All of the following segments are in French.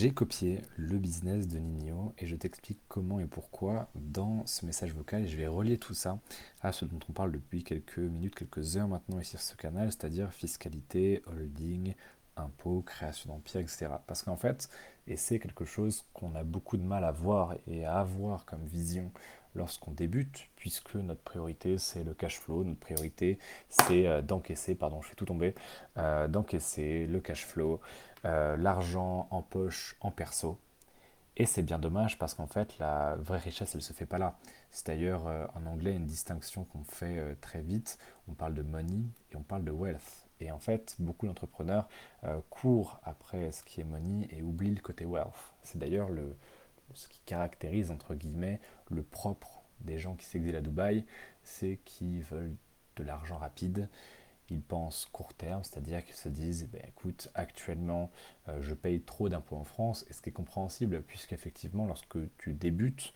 J'ai copié le business de Nino et je t'explique comment et pourquoi dans ce message vocal. Et je vais relier tout ça à ce dont on parle depuis quelques minutes, quelques heures maintenant ici sur ce canal, c'est-à-dire fiscalité, holding, impôts, création d'empire, etc. Parce qu'en fait, et c'est quelque chose qu'on a beaucoup de mal à voir et à avoir comme vision lorsqu'on débute, puisque notre priorité c'est le cash flow, notre priorité c'est euh, d'encaisser, pardon, je fais tout tomber, euh, d'encaisser le cash flow, euh, l'argent en poche, en perso. Et c'est bien dommage parce qu'en fait, la vraie richesse, elle se fait pas là. C'est d'ailleurs en anglais une distinction qu'on fait très vite. On parle de money et on parle de wealth. Et en fait, beaucoup d'entrepreneurs courent après ce qui est money et oublient le côté wealth. C'est d'ailleurs le, ce qui caractérise, entre guillemets, le propre des gens qui s'exilent à Dubaï, c'est qu'ils veulent de l'argent rapide. Ils pensent court terme, c'est-à-dire qu'ils se disent, ben, écoute, actuellement, euh, je paye trop d'impôts en France, et ce qui est compréhensible, puisqu'effectivement, lorsque tu débutes,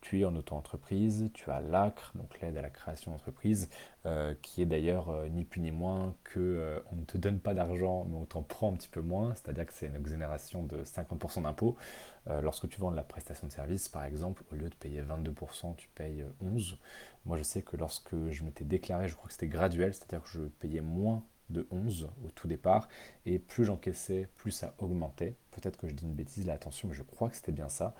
tu es en auto-entreprise, tu as l'ACRE, donc l'aide à la création d'entreprise, euh, qui est d'ailleurs euh, ni plus ni moins que on ne te donne pas d'argent, mais on t'en prend un petit peu moins, c'est-à-dire que c'est une exonération de 50% d'impôts. Euh, lorsque tu vends de la prestation de service, par exemple, au lieu de payer 22%, tu payes 11%. Moi, je sais que lorsque je m'étais déclaré, je crois que c'était graduel, c'est-à-dire que je payais moins de 11 au tout départ, et plus j'encaissais, plus ça augmentait. Peut-être que je dis une bêtise là, attention, mais je crois que c'était bien ça.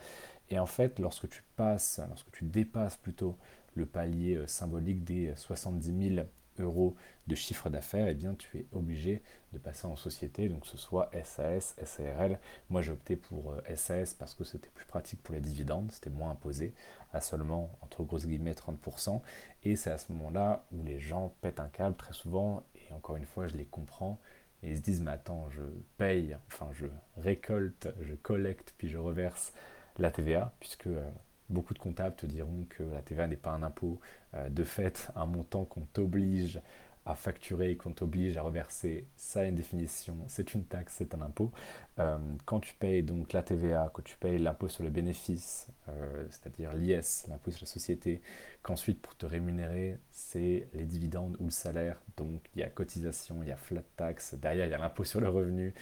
Et en fait, lorsque tu passes, lorsque tu dépasses plutôt le palier euh, symbolique des 70 000 euros de chiffre d'affaires, eh bien tu es obligé de passer en société, donc ce soit SAS, SARL. Moi j'ai opté pour SAS euh, parce que c'était plus pratique pour les dividendes, c'était moins imposé, à seulement entre grosses guillemets 30%. Et c'est à ce moment-là où les gens pètent un câble très souvent, et encore une fois je les comprends, et ils se disent mais attends, je paye, enfin je récolte, je collecte, puis je reverse la TVA, puisque euh, beaucoup de comptables te diront que la TVA n'est pas un impôt, euh, de fait un montant qu'on t'oblige à facturer, qu'on t'oblige à reverser, ça a une définition, c'est une taxe, c'est un impôt. Euh, quand tu payes donc la TVA, quand tu payes l'impôt sur le bénéfice, euh, c'est-à-dire l'IS, l'impôt sur la société, qu'ensuite pour te rémunérer, c'est les dividendes ou le salaire, donc il y a cotisation, il y a flat tax, derrière il y a l'impôt sur le revenu,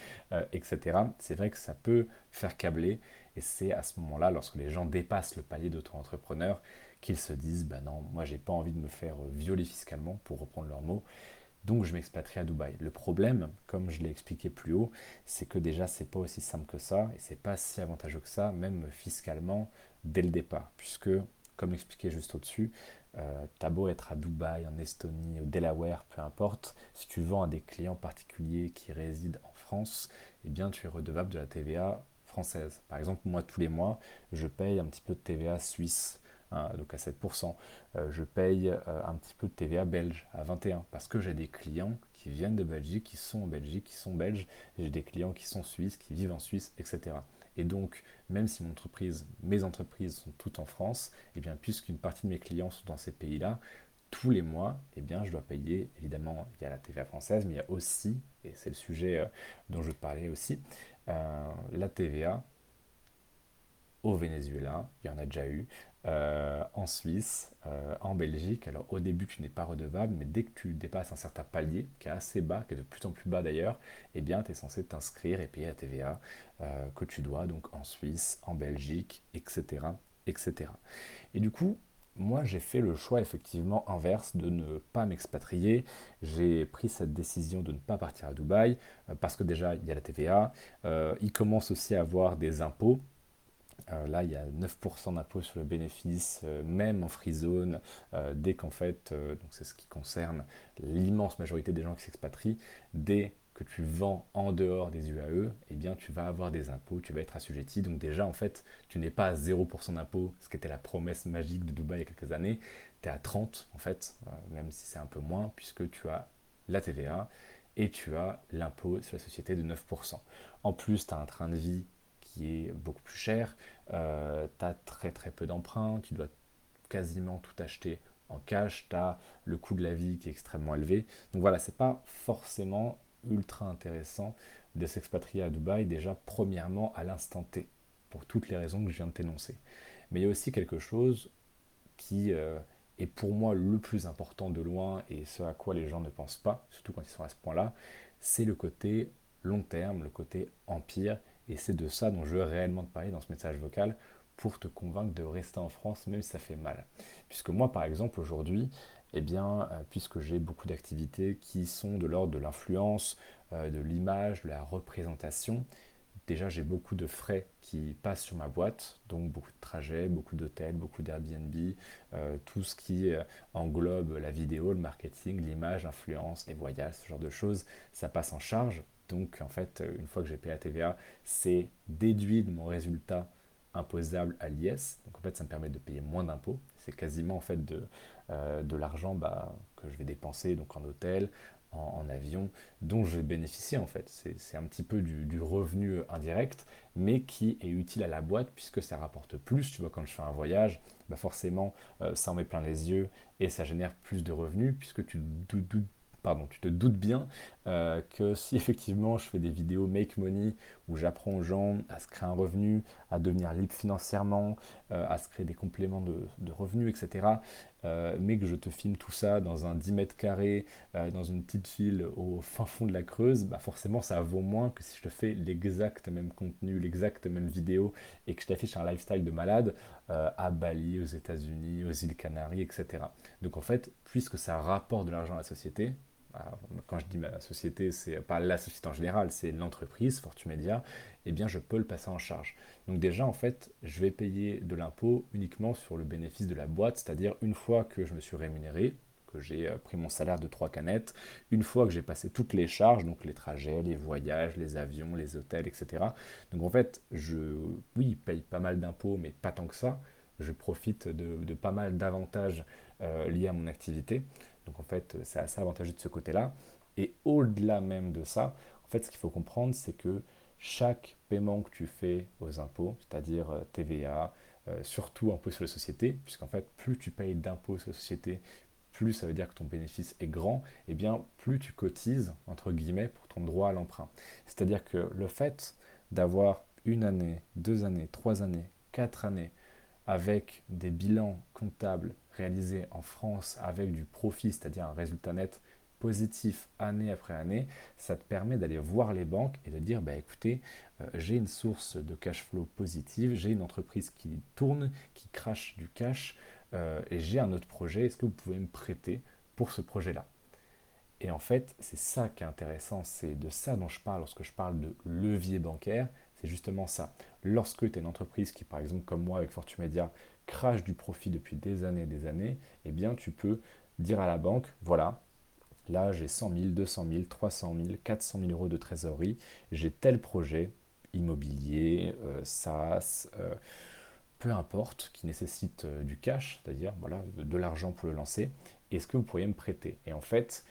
etc. C'est vrai que ça peut faire câbler, et c'est à ce moment-là, lorsque les gens dépassent le palier d'auto-entrepreneur, qu'ils se disent ben non, moi j'ai pas envie de me faire violer fiscalement, pour reprendre leurs mots, donc je m'expatrie à Dubaï. Le problème, comme je l'ai expliqué plus haut, c'est que déjà c'est pas aussi simple que ça et c'est pas si avantageux que ça, même fiscalement dès le départ, puisque comme expliqué juste au-dessus, euh, t'as beau être à Dubaï, en Estonie, au Delaware, peu importe, si tu vends à des clients particuliers qui résident en France, eh bien tu es redevable de la TVA Par exemple, moi tous les mois, je paye un petit peu de TVA suisse Hein, donc à 7%. Euh, je paye euh, un petit peu de TVA belge à 21% parce que j'ai des clients qui viennent de Belgique, qui sont en Belgique, qui sont belges, j'ai des clients qui sont suisses, qui vivent en Suisse, etc. Et donc, même si mon entreprise, mes entreprises sont toutes en France, et eh bien, puisqu'une partie de mes clients sont dans ces pays-là, tous les mois, eh bien, je dois payer, évidemment, il y a la TVA française, mais il y a aussi, et c'est le sujet euh, dont je parlais aussi, la TVA au Venezuela, il y en a déjà eu, euh, en Suisse, euh, en Belgique. Alors au début, tu n'es pas redevable, mais dès que tu dépasses un certain palier, qui est assez bas, qui est de plus en plus bas d'ailleurs, eh bien, tu es censé t'inscrire et payer la TVA euh, que tu dois, donc en Suisse, en Belgique, etc., etc. Et du coup, moi, j'ai fait le choix effectivement inverse de ne pas m'expatrier. J'ai pris cette décision de ne pas partir à Dubaï parce que déjà, il y a la TVA. il commence aussi à avoir des impôts euh, là, il y a 9% d'impôt sur le bénéfice, euh, même en free zone, euh, dès qu'en fait, donc c'est ce qui concerne l'immense majorité des gens qui s'expatrient, dès que tu vends en dehors des UAE, eh bien tu vas avoir des impôts, tu vas être assujetti. Donc déjà, en fait, tu n'es pas à 0% d'impôt, ce qui était la promesse magique de Dubaï il y a quelques années. Tu es à 30, en fait, même si c'est un peu moins, puisque tu as la TVA et tu as l'impôt sur la société de 9%. En plus, tu as un train de vie est beaucoup plus cher, euh, tu as très très peu d'emprunts, tu dois quasiment tout acheter en cash, tu as le coût de la vie qui est extrêmement élevé. Donc voilà, c'est pas forcément ultra intéressant de s'expatrier à Dubaï, déjà premièrement à l'instant T, pour toutes les raisons que je viens de t'énoncer. Mais il y a aussi quelque chose qui euh, est pour moi le plus important de loin et ce à quoi les gens ne pensent pas, surtout quand ils sont à ce point-là, c'est le côté long terme, le côté empire Et c'est de ça dont je veux réellement te parler dans ce message vocal pour te convaincre de rester en France, même si ça fait mal. Puisque moi, par exemple, aujourd'hui, eh bien, euh, puisque j'ai beaucoup d'activités qui sont de l'ordre de l'influence, euh, de l'image, de la représentation, déjà j'ai beaucoup de frais qui passent sur ma boîte, donc beaucoup de trajets, beaucoup d'hôtels, beaucoup d'Airbnb, euh, tout ce qui englobe la vidéo, le marketing, l'image, l'influence, les voyages, ce genre de choses, ça passe en charge. Donc en fait, une fois que j'ai payé la TVA, c'est déduit de mon résultat imposable à l'IS. Donc en fait, ça me permet de payer moins d'impôts. C'est quasiment en fait de, euh, de l'argent bah, que je vais dépenser donc en hôtel, en, avion, dont je vais bénéficier en fait. C'est un petit peu du, revenu indirect, mais qui est utile à la boîte puisque ça rapporte plus. Tu vois, quand je fais un voyage, bah forcément, euh, ça en met plein les yeux et ça génère plus de revenus puisque tu te doutes bien euh, que si effectivement je fais des vidéos make money où j'apprends aux gens à se créer un revenu, à devenir libre financièrement, à se créer des compléments de, revenus, etc., euh, mais que je te filme tout ça dans un 10 mètres carrés, dans une petite ville au fin fond de la Creuse, bah forcément ça vaut moins que si je te fais l'exact même contenu, l'exact même vidéo et que je t'affiche un lifestyle de malade à Bali, aux États-Unis, aux îles Canaries, etc. Donc en fait, puisque ça rapporte de l'argent à la société, quand je dis ma société, c'est pas la société en général, c'est l'entreprise, Fortumedia, eh bien je peux le passer en charge. Donc déjà, en fait, je vais payer de l'impôt uniquement sur le bénéfice de la boîte, c'est-à-dire une fois que je me suis rémunéré, que j'ai euh, pris mon salaire de trois canettes, une fois que j'ai passé toutes les charges, donc les trajets, les voyages, les avions, les hôtels, etc. Donc en fait, je, oui, paye pas mal d'impôts, mais pas tant que ça. Je profite de, pas mal d'avantages euh, liés à mon activité. Donc en fait, c'est assez avantageux de ce côté-là. Et au-delà même de ça, en fait, ce qu'il faut comprendre, c'est que chaque paiement que tu fais aux impôts, c'est-à-dire euh, TVA, euh, surtout impôt sur les sociétés, puisqu'en fait, plus tu payes d'impôts sur les sociétés, plus ça veut dire que ton bénéfice est grand, et eh bien plus tu cotises, entre guillemets, pour ton droit à l'emprunt. C'est-à-dire que le fait d'avoir une année, deux années, trois années, quatre années, avec des bilans comptables réalisé en France avec du profit, c'est-à-dire un résultat net positif année après année, ça te permet d'aller voir les banques et de dire, bah, écoutez, euh, j'ai une source de cash flow positive, j'ai une entreprise qui tourne, qui crache du cash, euh, et j'ai un autre projet, est-ce que vous pouvez me prêter pour ce projet-là? Et en fait, c'est ça qui est intéressant, c'est de ça dont je parle lorsque je parle de levier bancaire, c'est justement ça. Lorsque tu es une entreprise qui, par exemple, comme moi avec Fortumedia, crache du profit depuis des années et des années, eh bien tu peux dire à la banque, voilà, là j'ai 100 000, 200 000, 300 000, 400 000 euros de trésorerie, j'ai tel projet immobilier, euh, SaaS, euh, peu importe, qui nécessite euh, du cash, c'est-à-dire voilà, de l'argent pour le lancer, est-ce que vous pourriez me prêter? Et en fait,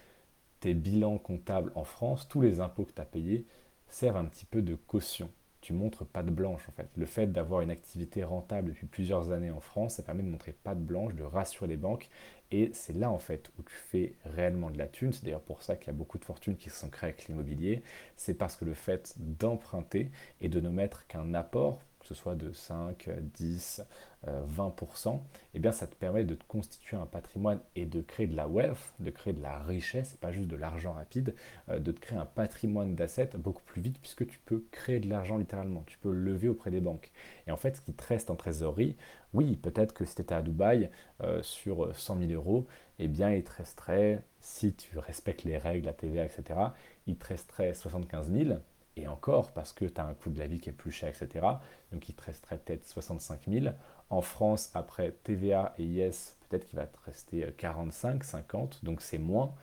tes bilans comptables en France, tous les impôts que tu as payés, servent un petit peu de caution tu montres patte blanche en fait. Le fait d'avoir une activité rentable depuis plusieurs années en France, ça permet de montrer patte blanche, de rassurer les banques. Et c'est là en fait où tu fais réellement de la thune. C'est d'ailleurs pour ça qu'il y a beaucoup de fortunes qui se sont créées avec l'immobilier. C'est parce que le fait d'emprunter et de ne mettre qu'un apport que ce soit de 5, 10, 20%, eh bien ça te permet de te constituer un patrimoine et de créer de la wealth, de créer de la richesse, pas juste de l'argent rapide, euh, de te créer un patrimoine d'assets beaucoup plus vite puisque tu peux créer de l'argent littéralement, tu peux le lever auprès des banques. Et en fait, ce qui te reste en trésorerie, oui, peut-être que si tu étais à Dubaï euh, sur 100 000 euros, eh bien il te resterait, si tu respectes les règles, la TVA, etc., il te resterait 75 000 et encore parce que tu as un coût de la vie qui est plus cher, etc. Donc il te resterait peut-être 65 000. En France, après TVA et IS, peut-être qu'il va te rester 45, 50, donc c'est moins.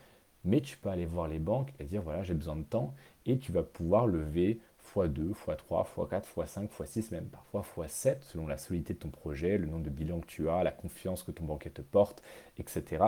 Mais tu peux aller voir les banques et dire voilà, j'ai besoin de temps et tu vas pouvoir lever x2, x3, x4, x5, x6, même parfois x7 selon la solidité de ton projet, le nombre de bilans que tu as, la confiance que ton banquier te porte, etc.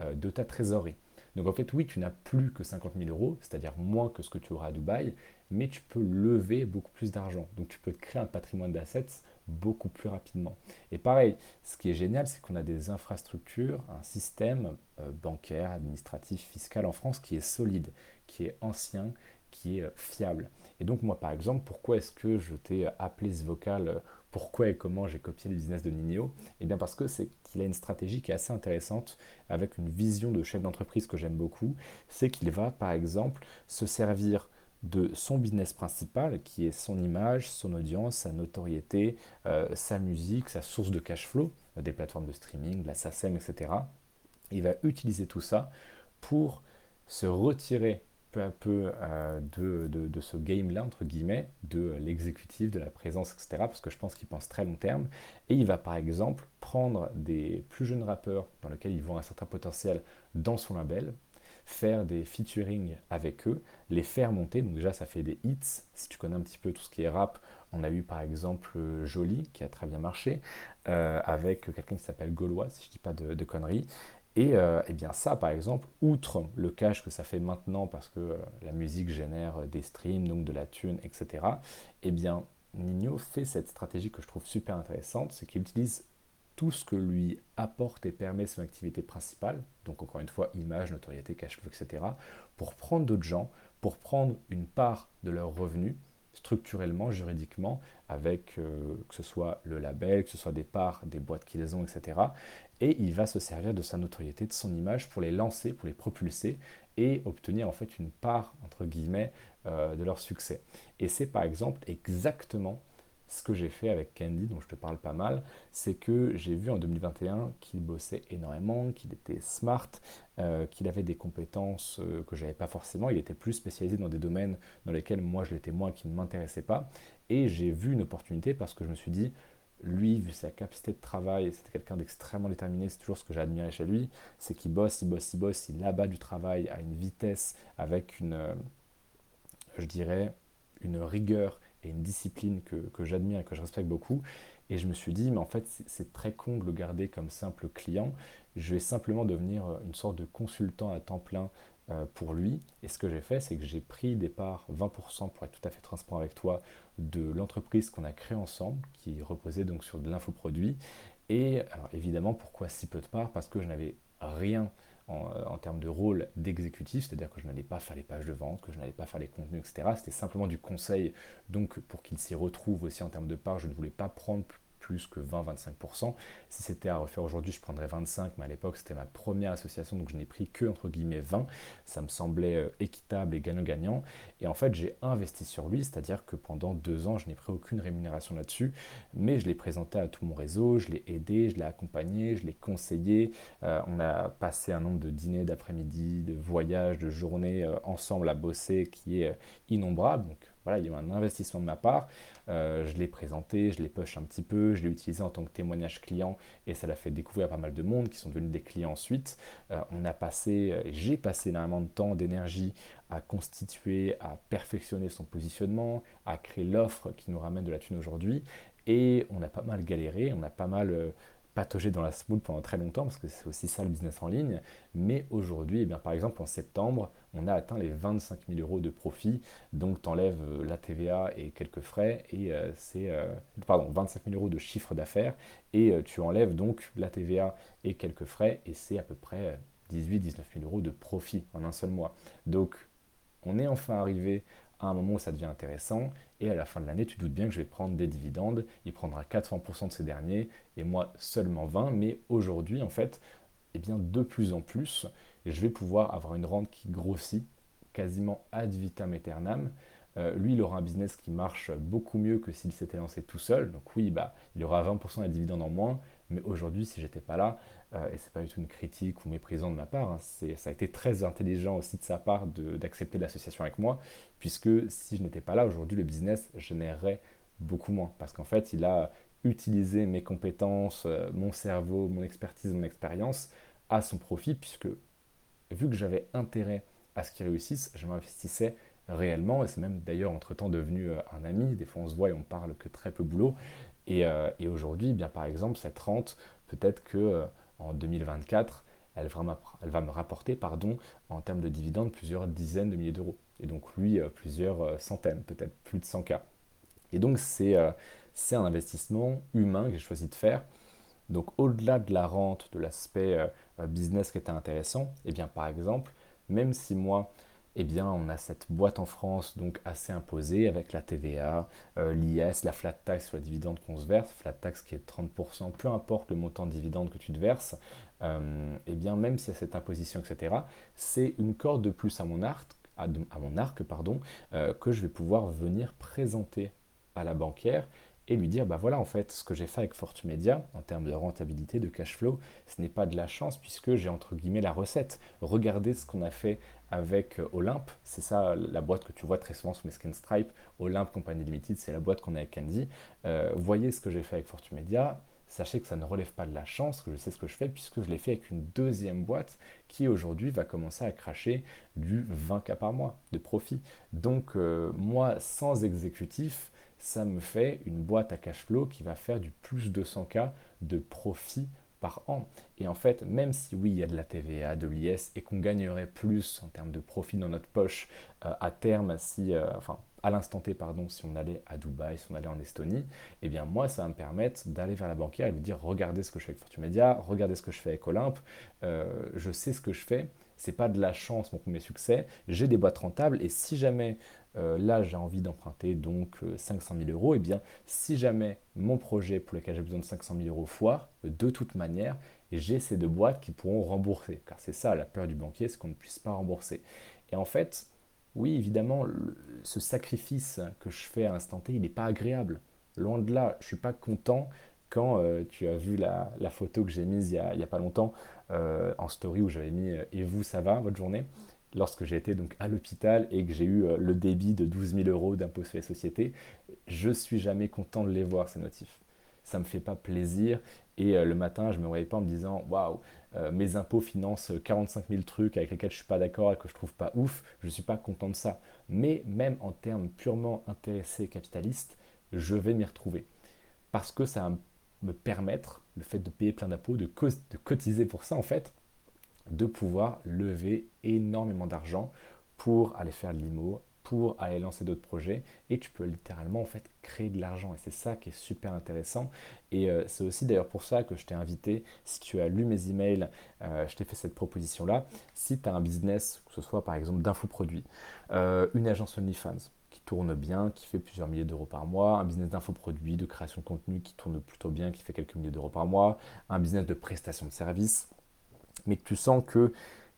Euh, de ta trésorerie. Donc en fait, oui, tu n'as plus que 50 000 euros, c'est-à-dire moins que ce que tu auras à Dubaï, mais tu peux lever beaucoup plus d'argent. Donc tu peux créer un patrimoine d'assets beaucoup plus rapidement. Et pareil, ce qui est génial, c'est qu'on a des infrastructures, un système euh, bancaire, administratif, fiscal en France qui est solide, qui est ancien, qui est euh, fiable. Et donc moi, par exemple, pourquoi est-ce que je t'ai appelé ce vocal euh, pourquoi et comment j'ai copié le business de Nino Eh bien parce que c'est qu'il a une stratégie qui est assez intéressante avec une vision de chef d'entreprise que j'aime beaucoup. C'est qu'il va par exemple se servir de son business principal, qui est son image, son audience, sa notoriété, euh, sa musique, sa source de cash flow, euh, des plateformes de streaming, la SACEM, etc. Il va utiliser tout ça pour se retirer peu à peu euh, de, de, ce game-là, entre guillemets, de l'exécutif, de la présence, etc. Parce que je pense qu'il pense très long terme. Et il va par exemple prendre des plus jeunes rappeurs dans lesquels ils voient un certain potentiel dans son label, faire des featuring avec eux, les faire monter. Donc déjà, ça fait des hits. Si tu connais un petit peu tout ce qui est rap, on a eu par exemple Jolie, qui a très bien marché, euh, avec quelqu'un qui s'appelle Gaulois, si je ne dis pas de, conneries. Et, euh, eh bien ça, par exemple, outre le cash que ça fait maintenant, parce que euh, la musique génère des streams, donc de la thune, etc., eh bien, Nino fait cette stratégie que je trouve super intéressante, c'est qu'il utilise tout ce que lui apporte et permet son activité principale, donc encore une fois, image, notoriété, cash flow, etc., pour prendre d'autres gens, pour prendre une part de leurs revenus, structurellement, juridiquement, avec euh, que ce soit le label, que ce soit des parts, des boîtes qu'ils ont, etc. Et il va se servir de sa notoriété, de son image pour les lancer, pour les propulser et obtenir en fait une part, entre guillemets, euh, de leur succès. Et c'est par exemple exactement ce que j'ai fait avec Candy, dont je te parle pas mal, c'est que j'ai vu en 2021 qu'il bossait énormément, qu'il était smart, euh, qu'il avait des compétences euh, que je n'avais pas forcément. Il était plus spécialisé dans des domaines dans lesquels moi je l'étais moins, qui ne m'intéressaient pas. Et j'ai vu une opportunité parce que je me suis dit, lui, vu sa capacité de travail, c'était quelqu'un d'extrêmement déterminé, c'est toujours ce que j'ai chez lui, c'est qu'il bosse, il bosse, il bosse, il abat du travail à une vitesse, avec une, euh, je dirais, une rigueur et une discipline que, que j'admire et que je respecte beaucoup. Et je me suis dit, mais en fait, c'est très con de le garder comme simple client. Je vais simplement devenir euh, une sorte de consultant à temps plein euh, pour lui. Et ce que j'ai fait, c'est que j'ai pris des parts, 20% pour être tout à fait transparent avec toi, de l'entreprise qu'on a créée ensemble, qui reposait donc sur de l'infoproduit. Et évidemment, pourquoi si peu de parts? Parce que je n'avais rien en, termes de rôle d'exécutif, c'est-à-dire que je n'allais pas faire les pages de vente, que je n'allais pas faire les contenus, etc. C'était simplement du conseil. Donc pour qu'il s'y retrouve aussi en termes de parts, je ne voulais pas prendre plus que 20-25%. Si c'était à refaire aujourd'hui, je prendrais 25, mais à l'époque, c'était ma première association, donc je n'ai pris que, entre guillemets, 20. Ça me semblait euh, équitable et gagnant-gagnant. Et en fait, j'ai investi sur lui, c'est-à-dire que pendant deux ans, je n'ai pris aucune rémunération là-dessus, mais je l'ai présenté à tout mon réseau, je l'ai aidé, je l'ai accompagné, je l'ai conseillé. Euh, on a passé un nombre de dîners d'après-midi, de voyages, de journées euh, ensemble à bosser qui est innombrable. Donc voilà, il y a eu un investissement de ma part. Euh, je l'ai présenté, je l'ai push un petit peu, je l'ai utilisé en tant que témoignage client et ça l'a fait découvrir pas mal de monde qui sont devenus des clients ensuite. Euh, on a passé, euh, j'ai passé énormément de temps, d'énergie à constituer, à perfectionner son positionnement, à créer l'offre qui nous ramène de la thune aujourd'hui. Et on a pas mal galéré, on a pas mal patauger dans la smoule pendant très longtemps, parce que c'est aussi ça le business en ligne. Mais aujourd'hui, eh bien, par exemple, en septembre, on a atteint les 25 000 euros de profit. Donc, tu enlèves euh, la TVA et quelques frais, et euh, c'est, euh, pardon, 25 000 euros de chiffre d'affaires, et tu enlèves donc la TVA et quelques frais, et c'est à peu près 18-19 000 euros de profit en un seul mois. Donc, on est enfin arrivé à un moment où ça devient intéressant, et à la fin de l'année, tu doutes bien que je vais prendre des dividendes, il prendra 400% de ces derniers, et moi seulement 20, mais aujourd'hui, en fait, eh bien, de plus en plus, je vais pouvoir avoir une rente qui grossit quasiment ad vitam aeternam. Euh, lui, il aura un business qui marche beaucoup mieux que s'il s'était lancé tout seul. Donc oui, bah, il aura 20% de dividendes en moins, mais aujourd'hui, si j'étais pas là, euh, et c'est pas du tout une critique ou méprisant de ma part, hein, ça a été très intelligent aussi de sa part d'accepter l'association avec moi, puisque si je n'étais pas là, aujourd'hui, le business générerait beaucoup moins. Parce qu'en fait, il a utilisé mes compétences, euh, mon cerveau, mon expertise, mon expérience à son profit, puisque vu que j'avais intérêt à ce qu'il réussisse, je m'investissais réellement, et c'est même d'ailleurs entre-temps devenu euh, un ami, des fois on se voit et on parle que très peu boulot, et, et aujourd'hui, eh bien par exemple, cette rente, peut-être que en 2024, elle va, me rapporter pardon, en termes de dividendes plusieurs dizaines de milliers d'euros. Et donc lui, euh, plusieurs euh, centaines, peut-être plus de 100 k. Et donc euh, c'est un investissement humain que j'ai choisi de faire. Donc au-delà de la rente, de l'aspect business qui était intéressant, et eh bien par exemple, même si moi, eh bien, on a cette boîte en France donc assez imposée avec la TVA, euh, l'IS, la flat tax sur les dividendes qu'on se verse, flat tax qui est de 30%, peu importe le montant de dividende que tu te verses, euh, eh bien, même si y a cette imposition, etc., c'est une corde de plus à mon arc, euh, que je vais pouvoir venir présenter à la banquière et lui dire, bah voilà, en fait, ce que j'ai fait avec Fortumedia, en termes de rentabilité, de cash flow, ce n'est pas de la chance puisque j'ai entre guillemets la recette. Regardez ce qu'on a fait avec euh, Olympe, c'est ça la boîte que tu vois très souvent sur mes skin Stripe, Olympe Company Limited, c'est la boîte qu'on a avec Candy. Euh, voyez ce que j'ai fait avec Fortumedia, sachez que ça ne relève pas de la chance, que je sais ce que je fais, puisque je l'ai fait avec une deuxième boîte qui aujourd'hui va commencer à cracher du 20K par mois de profit. Donc euh, moi, sans exécutif, ça me fait une boîte à cash flow qui va faire du plus de 100K de profit par an. Et en fait, même si oui, il y a de la TVA, de l'IS, et qu'on gagnerait plus en termes de profit dans notre poche euh, à terme, si, euh, enfin, à l'instant T, pardon, si on allait à Dubaï, si on allait en Estonie, eh bien moi, ça va me permettre d'aller vers la banquière et lui dire, regardez ce que je fais avec Fortune Media, regardez ce que je fais avec Olympe, euh, je sais ce que je fais, c'est pas de la chance mon premier succès, j'ai des boîtes rentables, et si jamais euh, là j'ai envie d'emprunter donc 500 euh, 000 euros, et eh bien si jamais mon projet pour lequel j'ai besoin de 500 000 euros foire, de toute manière, j'ai ces deux boîtes qui pourront rembourser, car c'est ça la peur du banquier, c'est qu'on ne puisse pas rembourser. Et en fait, oui, évidemment, ce sacrifice que je fais à l'instant il n'est pas agréable. Loin de là, je ne suis pas content quand euh, tu as vu la, photo que j'ai mise il n'y a, pas longtemps euh, en story où j'avais mis euh, Et vous, ça va, votre journée Lorsque j'ai été donc à l'hôpital et que j'ai eu le débit de 12 000 euros d'impôt sur les sociétés, je suis jamais content de les voir, ces notifs. Ça me fait pas plaisir et le matin, je me réveille pas en me disant Waouh, euh, mes impôts financent 45 000 trucs avec lesquels je suis pas d'accord et que je trouve pas ouf, je suis pas content de ça. Mais même en termes purement intéressés capitalistes, je vais m'y retrouver. Parce que ça va me permettre, le fait de payer plein d'impôts, de, cotiser pour ça en fait, de pouvoir lever énormément d'argent pour aller faire de l'IMO, pour aller lancer d'autres projets. Et tu peux littéralement en fait créer de l'argent. Et c'est ça qui est super intéressant. Et euh, c'est aussi d'ailleurs pour ça que je t'ai invité. Si tu as lu mes emails euh, je t'ai fait cette proposition là si tu as un business que ce soit par exemple d'infoproduits euh, une agence OnlyFans tourne bien, qui fait plusieurs milliers d'euros par mois, un business d'infoproduits, de création de contenu qui tourne plutôt bien, qui fait quelques milliers d'euros par mois, un business de prestation de services, mais que tu sens que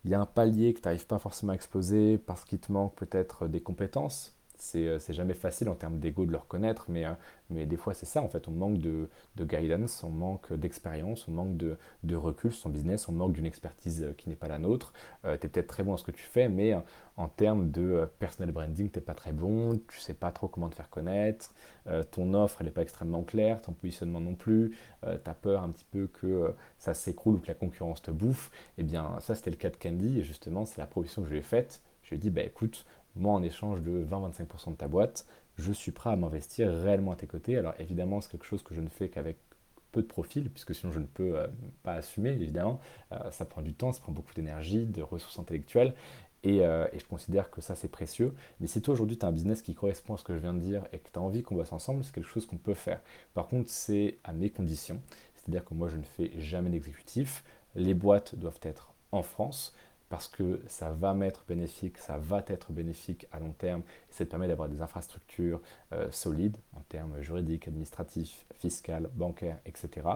il y a un palier que tu n'arrives pas forcément à exploser parce qu'il te manque peut-être des compétences. C'est, euh, c'est jamais facile en termes d'ego de le reconnaître, mais, euh, mais des fois c'est ça en fait. On manque de, guidance, on manque d'expérience, on manque de, recul sur son business, on manque d'une expertise euh, qui n'est pas la nôtre. tu es peut-être très bon dans ce que tu fais, mais en termes de personnel branding, tu n'es pas très bon, tu sais pas trop comment te faire connaître, ton offre elle n'est pas extrêmement claire, ton positionnement non plus, tu as peur un petit peu que ça s'écroule ou que la concurrence te bouffe. Eh bien ça c'était le cas de Candy et justement c'est la proposition que je lui ai faite. Je lui ai dit, bah écoute, moi en échange de 20-25% de ta boîte, je suis prêt à m'investir réellement à tes côtés. Alors évidemment, c'est quelque chose que je ne fais qu'avec peu de profil, puisque sinon je ne peux euh, pas assumer, évidemment. Euh, ça prend du temps, ça prend beaucoup d'énergie, de ressources intellectuelles, euh, et, je considère que ça c'est précieux. Mais si toi aujourd'hui tu as un business qui correspond à ce que je viens de dire et que tu as envie qu'on bosse ensemble, c'est quelque chose qu'on peut faire. Par contre, c'est à mes conditions, c'est-à-dire que moi je ne fais jamais d'exécutif. Les boîtes doivent être en France parce que ça va m'être bénéfique, ça va être bénéfique à long terme, et ça te permet d'avoir des infrastructures euh, solides en termes juridiques, administratifs, fiscaux, bancaires, etc.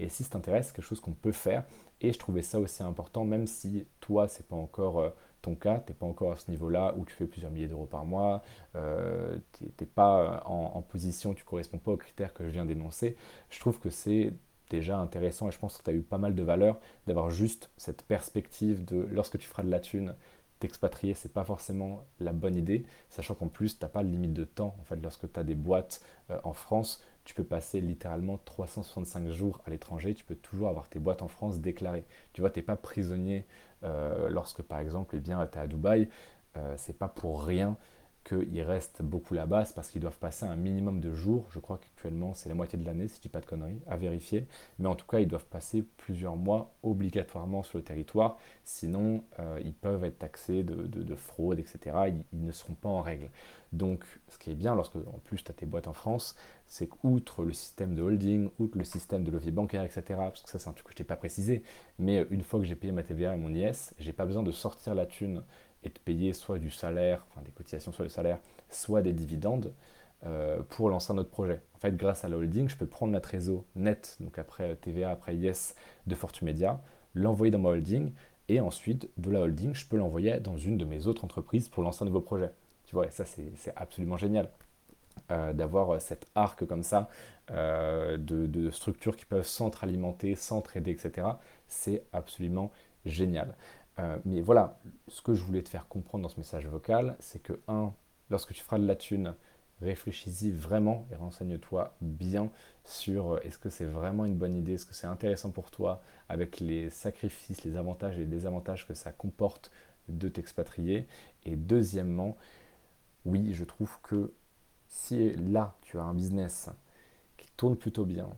Et si ça t'intéresse, c'est quelque chose qu'on peut faire, et je trouvais ça aussi important, même si toi, c'est pas encore euh, ton cas, tu n'es pas encore à ce niveau-là où tu fais plusieurs milliers d'euros par mois, euh, tu n'es pas en, en, position, tu ne corresponds pas aux critères que je viens d'énoncer, je trouve que c'est déjà intéressant et je pense que tu as eu pas mal de valeur d'avoir juste cette perspective de lorsque tu feras de la thune, t'expatrier, c'est pas forcément la bonne idée, sachant qu'en plus, tu n'as pas de limite de temps. En fait, lorsque tu as des boîtes euh, en France, tu peux passer littéralement 365 jours à l'étranger, tu peux toujours avoir tes boîtes en France déclarées. Tu vois, tu n'es pas prisonnier euh, lorsque, par exemple, eh tu es à Dubaï, euh, c'est pas pour rien qu'ils restent beaucoup là-bas, parce qu'ils doivent passer un minimum de jours. Je crois qu'actuellement, c'est la moitié de l'année, si je dis pas de conneries, à vérifier. Mais en tout cas, ils doivent passer plusieurs mois obligatoirement sur le territoire. Sinon, euh, ils peuvent être taxés de, fraude, etc. Ils, ne seront pas en règle. Donc, ce qui est bien, lorsque en plus tu as tes boîtes en France, c'est qu'outre le système de holding, outre le système de levier bancaire, etc., parce que ça, c'est un truc que je t'ai pas précisé, mais une fois que j'ai payé ma TVA et mon IS, j'ai pas besoin de sortir la thune et de payer soit du salaire, enfin des cotisations sur le salaire, soit des dividendes euh, pour lancer un autre projet. En fait, grâce à la holding, je peux prendre la trésor nette, donc après TVA, après Yes de Fortumedia, l'envoyer dans ma holding, Et ensuite, de la holding, je peux l'envoyer dans une de mes autres entreprises pour lancer un nouveau projet. Tu vois, ça, c'est absolument génial. Euh, d'avoir cet arc comme ça euh, de, structures qui peuvent s'entre-alimenter, s'entraider, etc. C'est absolument génial. Euh, mais voilà, ce que je voulais te faire comprendre dans ce message vocal, c'est que, un, lorsque tu feras de la thune, réfléchis-y vraiment et renseigne-toi bien sur est-ce que c'est vraiment une bonne idée, est-ce que c'est intéressant pour toi, avec les sacrifices, les avantages et les désavantages que ça comporte de t'expatrier. Et deuxièmement, oui, je trouve que si là, tu as un business qui tourne plutôt bien,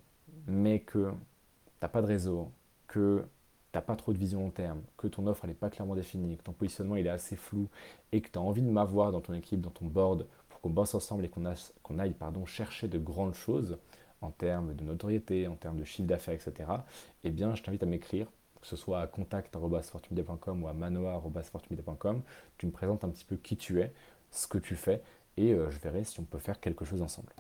mais que tu n'as pas de réseau, que tu n'as pas trop de vision long terme, que ton offre n'est pas clairement définie, que ton positionnement il est assez flou et que tu as envie de m'avoir dans ton équipe, dans ton board, pour qu'on bosse ensemble et qu'on aille chercher de grandes choses en termes de notoriété, en termes de chiffre d'affaires, etc., eh bien, je t'invite à m'écrire, que ce soit à contact.fortumedia.com ou à manoa.fortumedia.com. Tu me présentes un petit peu qui tu es, ce que tu fais, et euh, je verrai si on peut faire quelque chose ensemble.